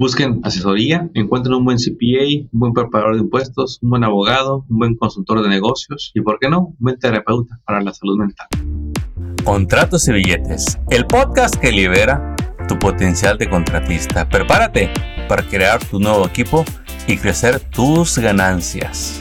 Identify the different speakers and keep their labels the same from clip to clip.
Speaker 1: Busquen asesoría, encuentren un buen CPA, un buen preparador de impuestos, un buen abogado, un buen consultor de negocios y, ¿por qué no?, un buen terapeuta para la salud mental.
Speaker 2: Contratos y billetes, el podcast que libera tu potencial de contratista. Prepárate para crear tu nuevo equipo y crecer tus ganancias.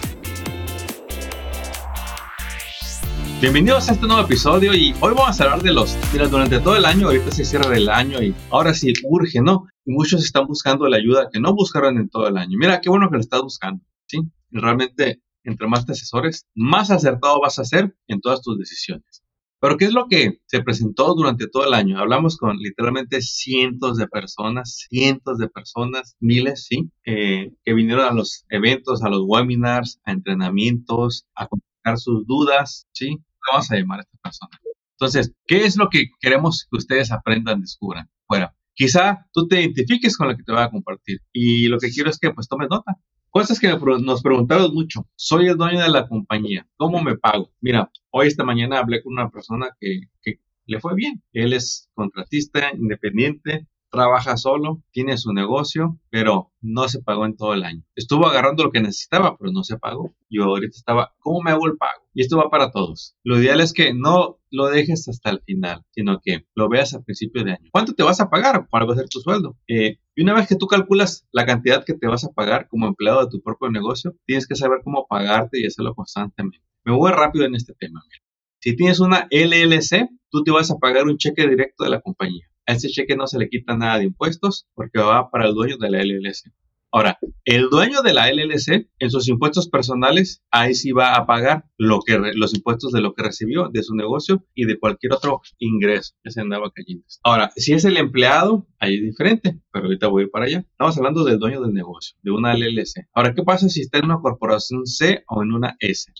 Speaker 1: Bienvenidos a este nuevo episodio y hoy vamos a hablar de los, mira, durante todo el año, ahorita se cierra el año y ahora sí urge, ¿no? Y muchos están buscando la ayuda que no buscaron en todo el año. Mira, qué bueno que lo estás buscando, ¿sí? realmente, entre más te asesores, más acertado vas a ser en todas tus decisiones. Pero ¿qué es lo que se presentó durante todo el año? Hablamos con literalmente cientos de personas, cientos de personas, miles, ¿sí? Eh, que vinieron a los eventos, a los webinars, a entrenamientos, a contestar sus dudas, ¿sí? vamos a llamar a esta persona. Entonces, ¿qué es lo que queremos que ustedes aprendan, descubran? Bueno, quizá tú te identifiques con lo que te voy a compartir y lo que quiero es que pues tomes nota. Cosas que nos preguntaron mucho. Soy el dueño de la compañía. ¿Cómo me pago? Mira, hoy esta mañana hablé con una persona que, que le fue bien. Él es contratista independiente, trabaja solo, tiene su negocio, pero no se pagó en todo el año. Estuvo agarrando lo que necesitaba, pero no se pagó. Yo ahorita estaba, ¿cómo me hago el pago? Y esto va para todos. Lo ideal es que no lo dejes hasta el final, sino que lo veas al principio de año. ¿Cuánto te vas a pagar? ¿Cuál va a ser tu sueldo? Eh, y una vez que tú calculas la cantidad que te vas a pagar como empleado de tu propio negocio, tienes que saber cómo pagarte y hacerlo constantemente. Me voy rápido en este tema. Si tienes una LLC, tú te vas a pagar un cheque directo de la compañía a ese cheque no se le quita nada de impuestos porque va para el dueño de la LLC. Ahora, el dueño de la LLC, en sus impuestos personales, ahí sí va a pagar los impuestos de lo que recibió de su negocio y de cualquier otro ingreso que se andaba cayendo. Ahora, si es el empleado, ahí es diferente, pero ahorita voy a ir para allá. Estamos hablando del dueño del negocio, de una LLC. Ahora, ¿qué pasa si está en una corporación C o en una S?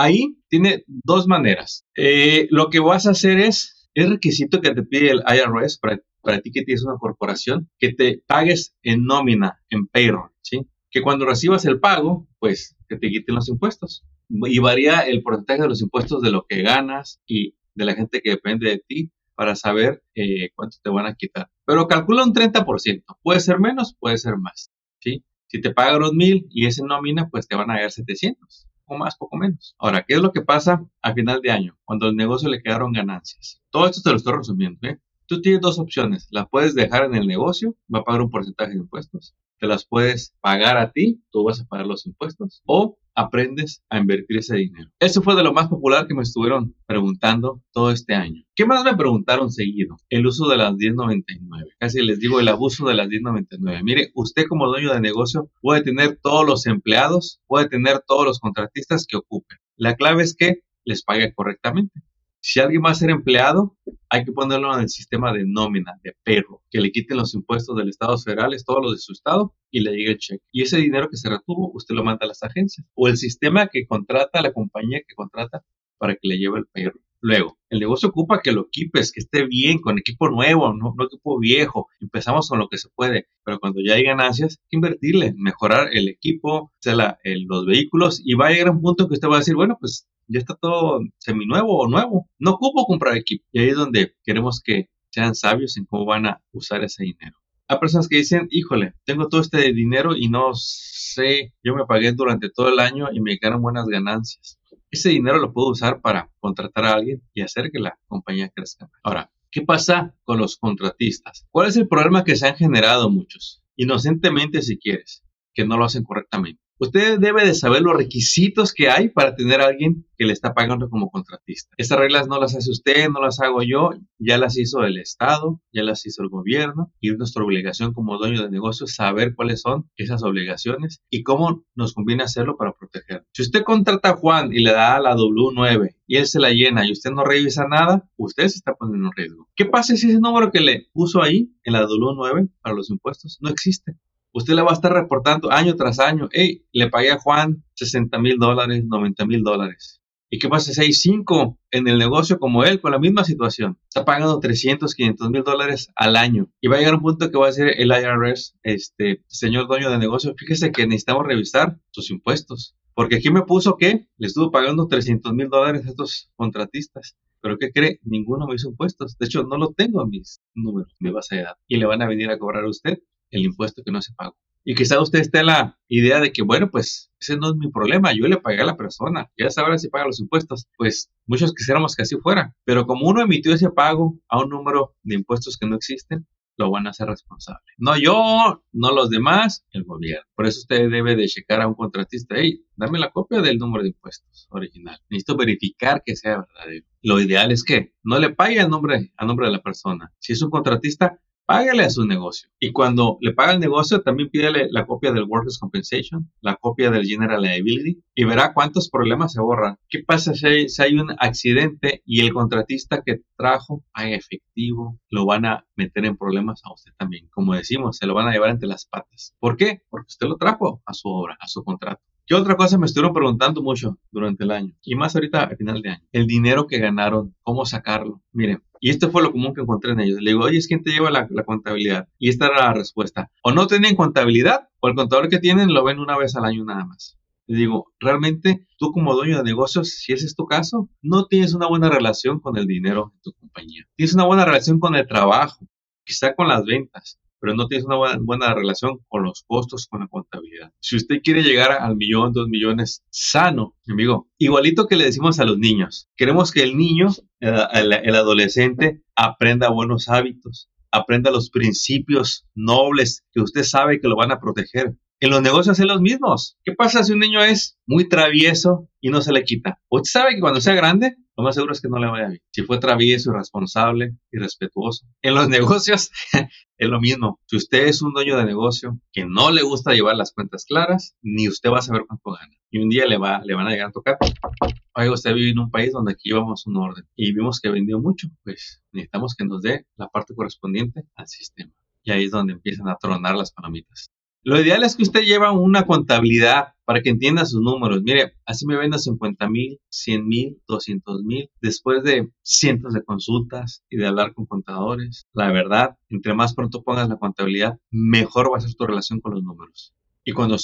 Speaker 1: Ahí tiene dos maneras. Eh, lo que vas a hacer es es requisito que te pide el IRS para, ti que tienes una corporación, que te pagues en nómina, en payroll, ¿sí? Que cuando recibas el pago, pues que te quiten los impuestos. Y varía el porcentaje de los impuestos de lo que ganas y de la gente que depende de ti para saber eh, cuánto te van a quitar. Pero calcula un 30%. Puede ser menos, puede ser más. ¿sí? Si te pagan mil y es en nómina, pues te van a dar 700 poco más, poco menos. Ahora, ¿qué es lo que pasa a final de año? Cuando al negocio le quedaron ganancias. Todo esto te lo estoy resumiendo. ¿eh? Tú tienes dos opciones. La puedes dejar en el negocio, va a pagar un porcentaje de impuestos. Te las puedes pagar a ti, tú vas a pagar los impuestos. O aprendes a invertir ese dinero. Eso fue de lo más popular que me estuvieron preguntando todo este año. ¿Qué más me preguntaron seguido? El uso de las 1099. Casi les digo el abuso de las 1099. Mire, usted como dueño de negocio puede tener todos los empleados, puede tener todos los contratistas que ocupen. La clave es que les pague correctamente. Si alguien va a ser empleado, hay que ponerlo en el sistema de nómina, de perro, que le quiten los impuestos del Estado federales, todos los de su Estado, y le llegue el cheque. Y ese dinero que se retuvo, usted lo manda a las agencias o el sistema que contrata, la compañía que contrata para que le lleve el perro. Luego, el negocio ocupa que lo equipes, que esté bien, con equipo nuevo, no, no equipo viejo. Empezamos con lo que se puede, pero cuando ya hay ganancias, hay que invertirle, mejorar el equipo, sea, los vehículos, y va a llegar un punto que usted va a decir, bueno, pues ya está todo seminuevo o nuevo. No ocupo comprar equipo. Y ahí es donde queremos que sean sabios en cómo van a usar ese dinero. Hay personas que dicen, híjole, tengo todo este dinero y no sé, yo me pagué durante todo el año y me ganan buenas ganancias. Ese dinero lo puedo usar para contratar a alguien y hacer que la compañía crezca. Ahora, ¿qué pasa con los contratistas? ¿Cuál es el problema que se han generado muchos? Inocentemente si quieres, que no lo hacen correctamente. Usted debe de saber los requisitos que hay para tener a alguien que le está pagando como contratista. Esas reglas no las hace usted, no las hago yo, ya las hizo el Estado, ya las hizo el gobierno y es nuestra obligación como dueño de negocio saber cuáles son esas obligaciones y cómo nos conviene hacerlo para proteger. Si usted contrata a Juan y le da la W9 y él se la llena y usted no revisa nada, usted se está poniendo en riesgo. ¿Qué pasa si ese número que le puso ahí en la W9 para los impuestos no existe? Usted le va a estar reportando año tras año, hey, le pagué a Juan 60 mil dólares, 90 mil dólares. ¿Y qué pasa si hay cinco en el negocio como él con la misma situación? Está pagando 300, 500 mil dólares al año. Y va a llegar un punto que va a decir el IRS, este, señor dueño de negocio, fíjese que necesitamos revisar sus impuestos. Porque aquí me puso que le estuvo pagando 300 mil dólares a estos contratistas. Pero ¿qué cree? Ninguno me hizo impuestos. De hecho, no lo tengo en mis números, mi base de datos. Y le van a venir a cobrar a usted el impuesto que no se pagó. Y quizá usted esté en la idea de que, bueno, pues ese no es mi problema, yo le pagué a la persona, ya sabrá si paga los impuestos. Pues muchos quisiéramos que así fuera, pero como uno emitió ese pago a un número de impuestos que no existen, lo van a hacer responsable. No yo, no los demás, el gobierno. Por eso usted debe de checar a un contratista, hey, dame la copia del número de impuestos original. Necesito verificar que sea verdadero. Lo ideal es que no le pague a nombre, a nombre de la persona. Si es un contratista, págale a su negocio. Y cuando le paga el negocio, también pídele la copia del Workers' Compensation, la copia del General Liability y verá cuántos problemas se borran. ¿Qué pasa si hay, un accidente y el contratista que trajo hay efectivo? Lo van a meter en problemas a usted también. Como decimos, se lo van a llevar entre las patas. ¿Por qué? Porque usted lo trajo a su obra, a su contrato. ¿Qué otra cosa me estuvieron preguntando mucho durante el año? Y más ahorita a final de año. El dinero que ganaron, cómo sacarlo. Miren, y esto fue lo común que encontré en ellos. Le digo, oye, ¿quién te lleva la, contabilidad? Y esta era la respuesta. O no tienen contabilidad, o el contador que tienen lo ven una vez al año nada más. Le digo, realmente tú como dueño de negocios, si ese es tu caso, no tienes una buena relación con el dinero de tu compañía. Tienes una buena relación con el trabajo, quizá con las ventas, pero no tienes una buena, relación con los costos, con la contabilidad. Si usted quiere llegar al millón, dos millones sano, amigo, igualito que le decimos a los niños, queremos que el niño, el, adolescente, aprenda buenos hábitos, aprenda los principios nobles que usted sabe que lo van a proteger. En los negocios es los mismos. ¿Qué pasa si un niño es muy travieso y no se le quita? Usted sabe que cuando sea grande lo más seguro es que no le vaya bien. Si fue travieso, irresponsable, irrespetuoso. En los negocios es lo mismo. Si usted es un dueño de negocio que no le gusta llevar las cuentas claras, ni usted va a saber cuánto gana. Y un día le, va, le van a llegar a tocar. Oiga, usted vive en un país donde aquí llevamos un orden y vimos que vendió mucho. Pues necesitamos que nos dé la parte correspondiente al sistema. Y ahí es donde empiezan a tronar las palomitas. Lo ideal es que usted lleve una contabilidad para que entienda sus números. Mire, así me venda 50 mil, 100 mil, 200 mil, después de cientos de consultas y de hablar con contadores. La verdad, entre más pronto pongas la contabilidad, mejor va a ser tu relación con los números. Y cuando,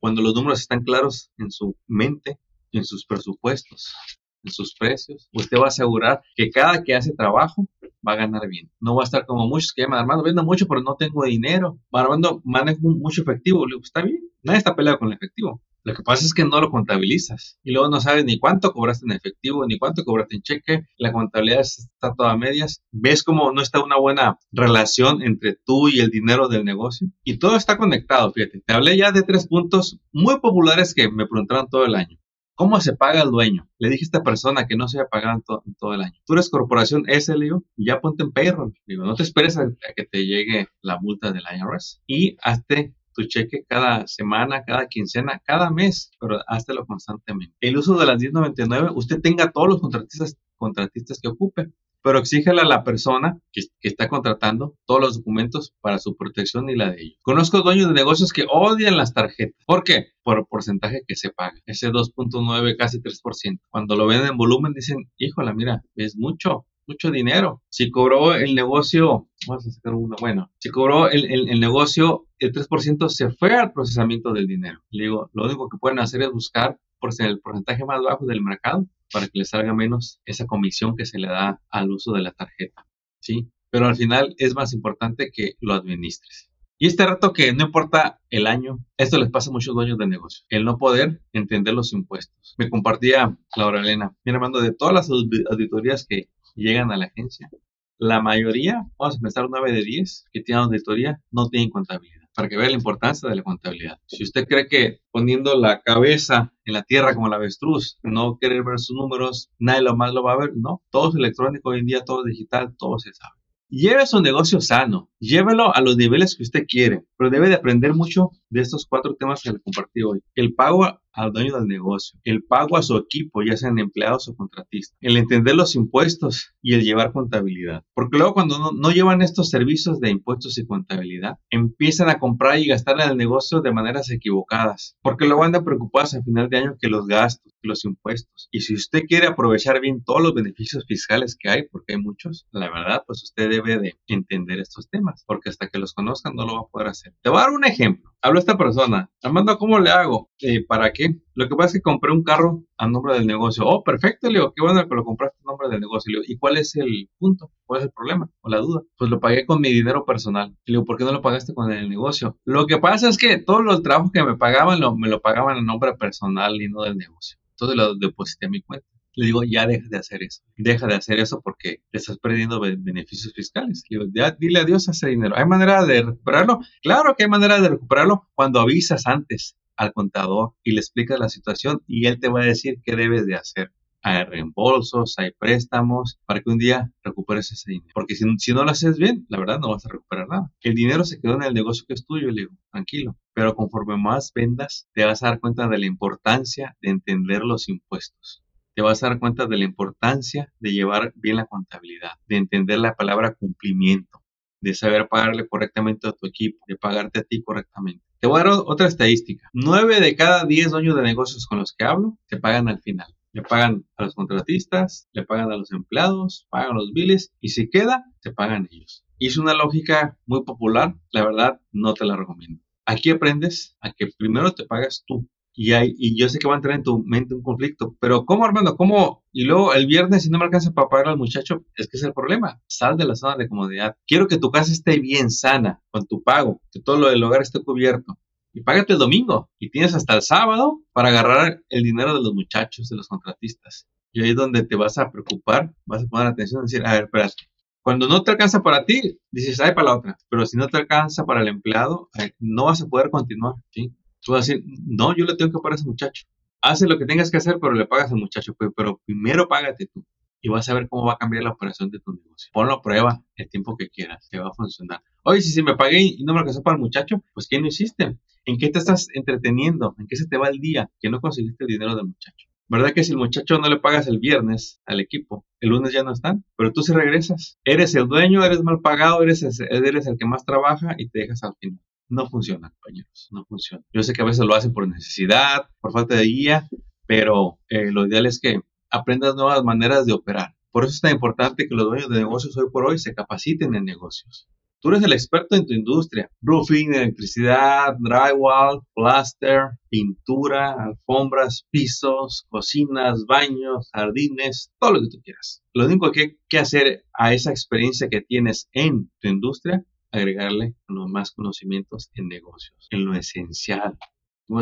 Speaker 1: cuando los números están claros en su mente, en sus presupuestos, en sus precios, usted va a asegurar que cada que hace trabajo va a ganar bien. No va a estar como muchos que llaman, Armando, vendo mucho, pero no tengo dinero. Armando, manejo mucho efectivo. Le digo, está bien, nadie está peleado con el efectivo. Lo que pasa es que no lo contabilizas y luego no sabes ni cuánto cobraste en efectivo, ni cuánto cobraste en cheque. La contabilidad está toda a medias. Ves cómo no está una buena relación entre tú y el dinero del negocio. Y todo está conectado, fíjate. Te hablé ya de tres puntos muy populares que me preguntaron todo el año. ¿Cómo se paga el dueño? Le dije a esta persona que no se había pagado en, todo el año. Tú eres corporación S, le digo, ya ponte en payroll. No te esperes a, que te llegue la multa del IRS y hazte tu cheque cada semana, cada quincena, cada mes, pero háztelo constantemente. El uso de las 1099, usted tenga todos los contratistas, contratistas que ocupe pero exígele a la persona que, está contratando todos los documentos para su protección y la de ellos. Conozco dueños de negocios que odian las tarjetas. ¿Por qué? Por el porcentaje que se paga. Ese 2.9, casi 3%. Cuando lo ven en volumen dicen, híjola, mira, es mucho, mucho dinero. Si cobró el negocio, vamos a sacar uno, bueno, si cobró el, el, negocio, el 3% se fue al procesamiento del dinero. Le digo, lo único que pueden hacer es buscar el porcentaje más bajo del mercado para que le salga menos esa comisión que se le da al uso de la tarjeta, ¿sí? Pero al final es más importante que lo administres. Y este rato que no importa el año, esto les pasa a muchos dueños de negocio, el no poder entender los impuestos. Me compartía Laura Elena, mi hermano, de todas las auditorías que llegan a la agencia, la mayoría, vamos a empezar 9 de 10 que tienen auditoría, no tienen contabilidad para que vea la importancia de la contabilidad. Si usted cree que poniendo la cabeza en la tierra como la avestruz, no quiere ver sus números, nadie lo más lo va a ver, no, todo es electrónico hoy en día, todo es digital, todo se sabe. Lleve su negocio sano, llévelo a los niveles que usted quiere, pero debe de aprender mucho de estos cuatro temas que le compartí hoy. El pago al dueño del negocio, el pago a su equipo, ya sean empleados o contratistas, el entender los impuestos y el llevar contabilidad. Porque luego cuando no, llevan estos servicios de impuestos y contabilidad, empiezan a comprar y gastar en el negocio de maneras equivocadas. Porque luego andan preocupados al final de año que los gastos, los impuestos. Y si usted quiere aprovechar bien todos los beneficios fiscales que hay, porque hay muchos, la verdad, pues usted debe de entender estos temas, porque hasta que los conozcan no lo va a poder hacer. Te voy a dar un ejemplo. Hablo a esta persona, Armando, ¿cómo le hago? Eh, ¿Para qué? Lo que pasa es que compré un carro a nombre del negocio. Oh, perfecto, le digo, qué bueno que lo compraste a nombre del negocio. Le ¿y cuál es el punto? ¿Cuál es el problema o la duda? Pues lo pagué con mi dinero personal. Le digo, ¿por qué no lo pagaste con el negocio? Lo que pasa es que todos los trabajos que me pagaban me lo pagaban a nombre personal y no del negocio. Entonces lo deposité a mi cuenta le digo, ya deja de hacer eso. Deja de hacer eso porque estás perdiendo beneficios fiscales. Le digo, ya dile adiós a ese dinero. ¿Hay manera de recuperarlo? Claro que hay manera de recuperarlo cuando avisas antes al contador y le explicas la situación y él te va a decir qué debes de hacer. Hay reembolsos, hay préstamos para que un día recuperes ese dinero. Porque si, si no lo haces bien, la verdad no vas a recuperar nada. El dinero se quedó en el negocio que es tuyo, le digo, tranquilo. Pero conforme más vendas, te vas a dar cuenta de la importancia de entender los impuestos te vas a dar cuenta de la importancia de llevar bien la contabilidad, de entender la palabra cumplimiento, de saber pagarle correctamente a tu equipo, de pagarte a ti correctamente. Te voy a dar otra estadística. Nueve de cada diez dueños de negocios con los que hablo te pagan al final. Le pagan a los contratistas, le pagan a los empleados, pagan los biles y si queda, te pagan ellos. Y es una lógica muy popular, la verdad no te la recomiendo. Aquí aprendes a que primero te pagas tú y, hay, y yo sé que va a entrar en tu mente un conflicto, pero ¿cómo, Armando? ¿Cómo? Y luego el viernes, si no me alcanza para pagar al muchacho, es que es el problema. Sal de la zona de comodidad. Quiero que tu casa esté bien sana con tu pago, que todo lo del hogar esté cubierto. Y págate el domingo. Y tienes hasta el sábado para agarrar el dinero de los muchachos, de los contratistas. Y ahí es donde te vas a preocupar, vas a poner atención y decir, a ver, espérate. Cuando no te alcanza para ti, dices, ay, para la otra. Pero si no te alcanza para el empleado, no vas a poder continuar. ¿sí? Tú vas a decir, no, yo le tengo que pagar a ese muchacho. Hace lo que tengas que hacer, pero le pagas al muchacho, pero primero págate tú y vas a ver cómo va a cambiar la operación de tu negocio. Ponlo a prueba el tiempo que quieras, te va a funcionar. Oye, si, si me pagué y no me alcanzó para el muchacho, pues ¿qué no hiciste? ¿En qué te estás entreteniendo? ¿En qué se te va el día que no conseguiste el dinero del muchacho? ¿Verdad que si el muchacho no le pagas el viernes al equipo, el lunes ya no están? Pero tú sí regresas. Eres el dueño, eres mal pagado, eres, eres el que más trabaja y te dejas al final no funciona, compañeros, no funciona. Yo sé que a veces lo hacen por necesidad, por falta de guía, pero eh, lo ideal es que aprendas nuevas maneras de operar. Por eso es tan importante que los dueños de negocios hoy por hoy se capaciten en negocios. Tú eres el experto en tu industria. Roofing, electricidad, drywall, plaster, pintura, alfombras, pisos, cocinas, baños, jardines, todo lo que tú quieras. Lo único que hay que hacer a esa experiencia que tienes en tu industria agregarle más conocimientos en negocios, en lo esencial.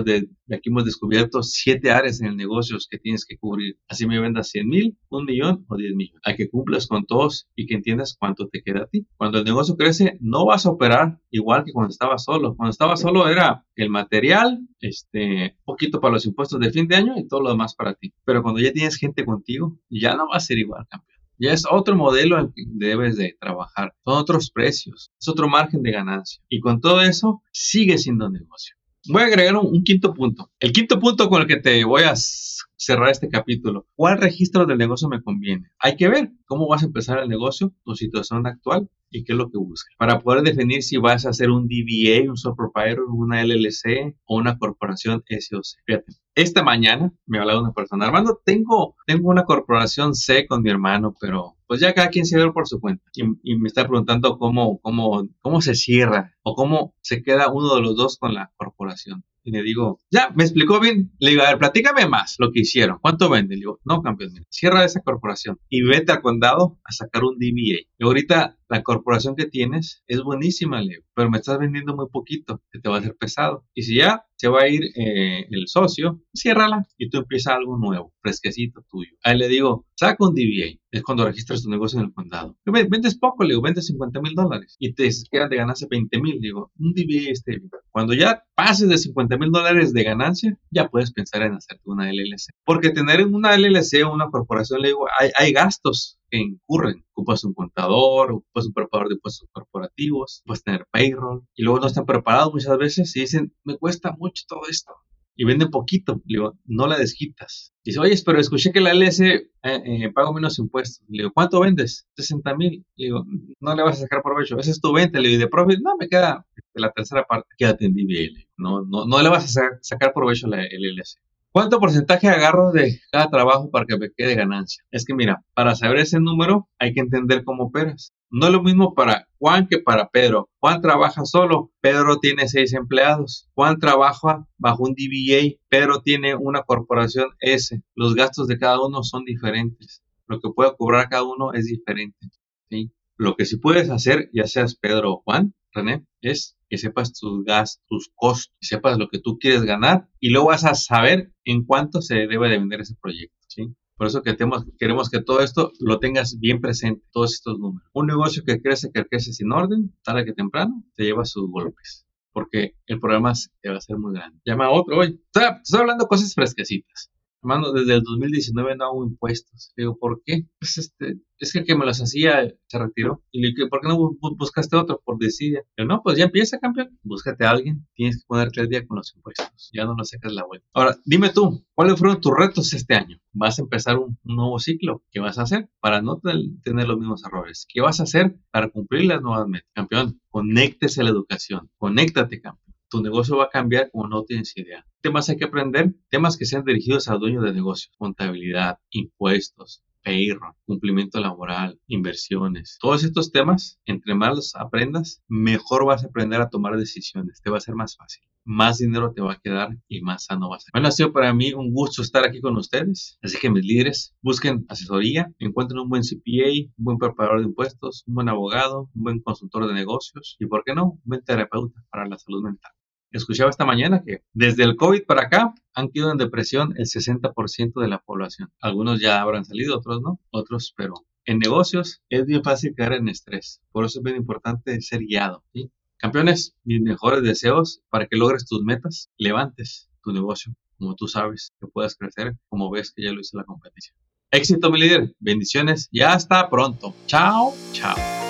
Speaker 1: De, aquí hemos descubierto siete áreas en el negocio que tienes que cubrir. Así me vendas 100 mil, un millón o 10 millones. Hay que cumplas con todos y que entiendas cuánto te queda a ti. Cuando el negocio crece, no vas a operar igual que cuando estaba solo. Cuando estaba solo era el material, este, poquito para los impuestos de fin de año y todo lo demás para ti. Pero cuando ya tienes gente contigo, ya no va a ser igual, campeón. Ya es otro modelo en que debes de trabajar. Son otros precios, es otro margen de ganancia. Y con todo eso, sigue siendo negocio. Voy a agregar un, quinto punto. El quinto punto con el que te voy a cerrar este capítulo. ¿Cuál registro del negocio me conviene? Hay que ver cómo vas a empezar el negocio, tu situación actual y qué es lo que buscas. Para poder definir si vas a hacer un DBA, un sole proprietor, una LLC o una corporación SOC. Fíjate, esta mañana me hablaba una persona, Armando, tengo, tengo una corporación C con mi hermano, pero pues ya cada quien se ve por su cuenta. Y, me está preguntando cómo, cómo, cómo se cierra o cómo se queda uno de los dos con la corporación. Y le digo, ya, me explicó bien. Le digo, a ver, platícame más lo que hicieron. ¿Cuánto vende? Le digo, no, campeón, cierra esa corporación y vete al condado a sacar un DBA. Y ahorita la corporación que tienes es buenísima, Leo, pero me estás vendiendo muy poquito, que te va a hacer pesado. Y si ya se va a ir eh, el socio, ciérrala y tú empiezas algo nuevo, fresquecito tuyo. Ahí le digo, saca un DBA, es cuando registras tu negocio en el condado. Vendes poco, le digo, vendes 50 mil dólares y te quedan de ganancia 20 mil, digo, un DBA este. Cuando ya pases de 50 mil dólares de ganancia, ya puedes pensar en hacerte una LLC. Porque tener una LLC o una corporación, le digo, hay, hay gastos que incurren. Ocupas un contador, ocupas un preparador de impuestos corporativos, puedes tener payroll y luego no están preparados muchas veces y dicen, me cuesta mucho todo esto. Y venden poquito, le digo, no la desquitas. Dice, oye, pero escuché que la LS eh, eh, paga menos impuestos. Le digo, ¿cuánto vendes? 60 mil. Le digo, no le vas a sacar provecho. Ese es tu venta. Le digo, de profit, no, me queda la tercera parte. Quédate en DBL. No, no, no le vas a sacar provecho a la LLC. ¿Cuánto porcentaje agarro de cada trabajo para que me quede ganancia? Es que mira, para saber ese número hay que entender cómo operas. No es lo mismo para Juan que para Pedro. Juan trabaja solo, Pedro tiene seis empleados. Juan trabaja bajo un DBA, Pedro tiene una corporación S. Los gastos de cada uno son diferentes. Lo que puede cobrar cada uno es diferente. ¿sí? Lo que sí puedes hacer, ya seas Pedro o Juan, René, es que sepas tus gastos, tus costos, que sepas lo que tú quieres ganar y luego vas a saber en cuánto se debe de vender ese proyecto, ¿sí? Por eso que tenemos, queremos que todo esto lo tengas bien presente, todos estos números. Un negocio que crece, que crece sin orden, tarde que temprano, te lleva sus golpes. Porque el programa te va a ser muy grande. Llama a otro hoy. Estoy hablando cosas fresquecitas. Hermano, desde el 2019 no hago impuestos. Digo, ¿por qué? Pues este, es que el que me los hacía se retiró. Y le dije, ¿por qué no buscaste otro por? Pero no, pues ya empieza, campeón. Búscate a alguien. Tienes que ponerte al día con los impuestos. Ya no nos sacas la vuelta. Ahora, dime tú, ¿cuáles fueron tus retos este año? ¿Vas a empezar un, nuevo ciclo? ¿Qué vas a hacer para no tener los mismos errores? ¿Qué vas a hacer para cumplir las nuevas metas? Campeón, conéctese a la educación. Conéctate, campeón tu negocio va a cambiar como no tienes idea. Temas hay que aprender, temas que sean dirigidos al dueño de negocios, contabilidad, impuestos, payroll, cumplimiento laboral, inversiones. Todos estos temas, entre más los aprendas, mejor vas a aprender a tomar decisiones. Te va a ser más fácil. Más dinero te va a quedar y más sano vas a ser. Bueno, ha sido para mí un gusto estar aquí con ustedes. Así que mis líderes, busquen asesoría, encuentren un buen CPA, un buen preparador de impuestos, un buen abogado, un buen consultor de negocios y, ¿por qué no?, un buen terapeuta para la salud mental escuchaba esta mañana que desde el COVID para acá han quedado en depresión el 60% de la población. Algunos ya habrán salido, otros no, otros, pero en negocios es bien fácil caer en estrés. Por eso es bien importante ser guiado. Campeones, mis mejores deseos para que logres tus metas, levantes tu negocio como tú sabes, que puedas crecer como ves que ya lo hizo la competencia. Éxito, mi líder. Bendiciones y hasta pronto. Chao, chao.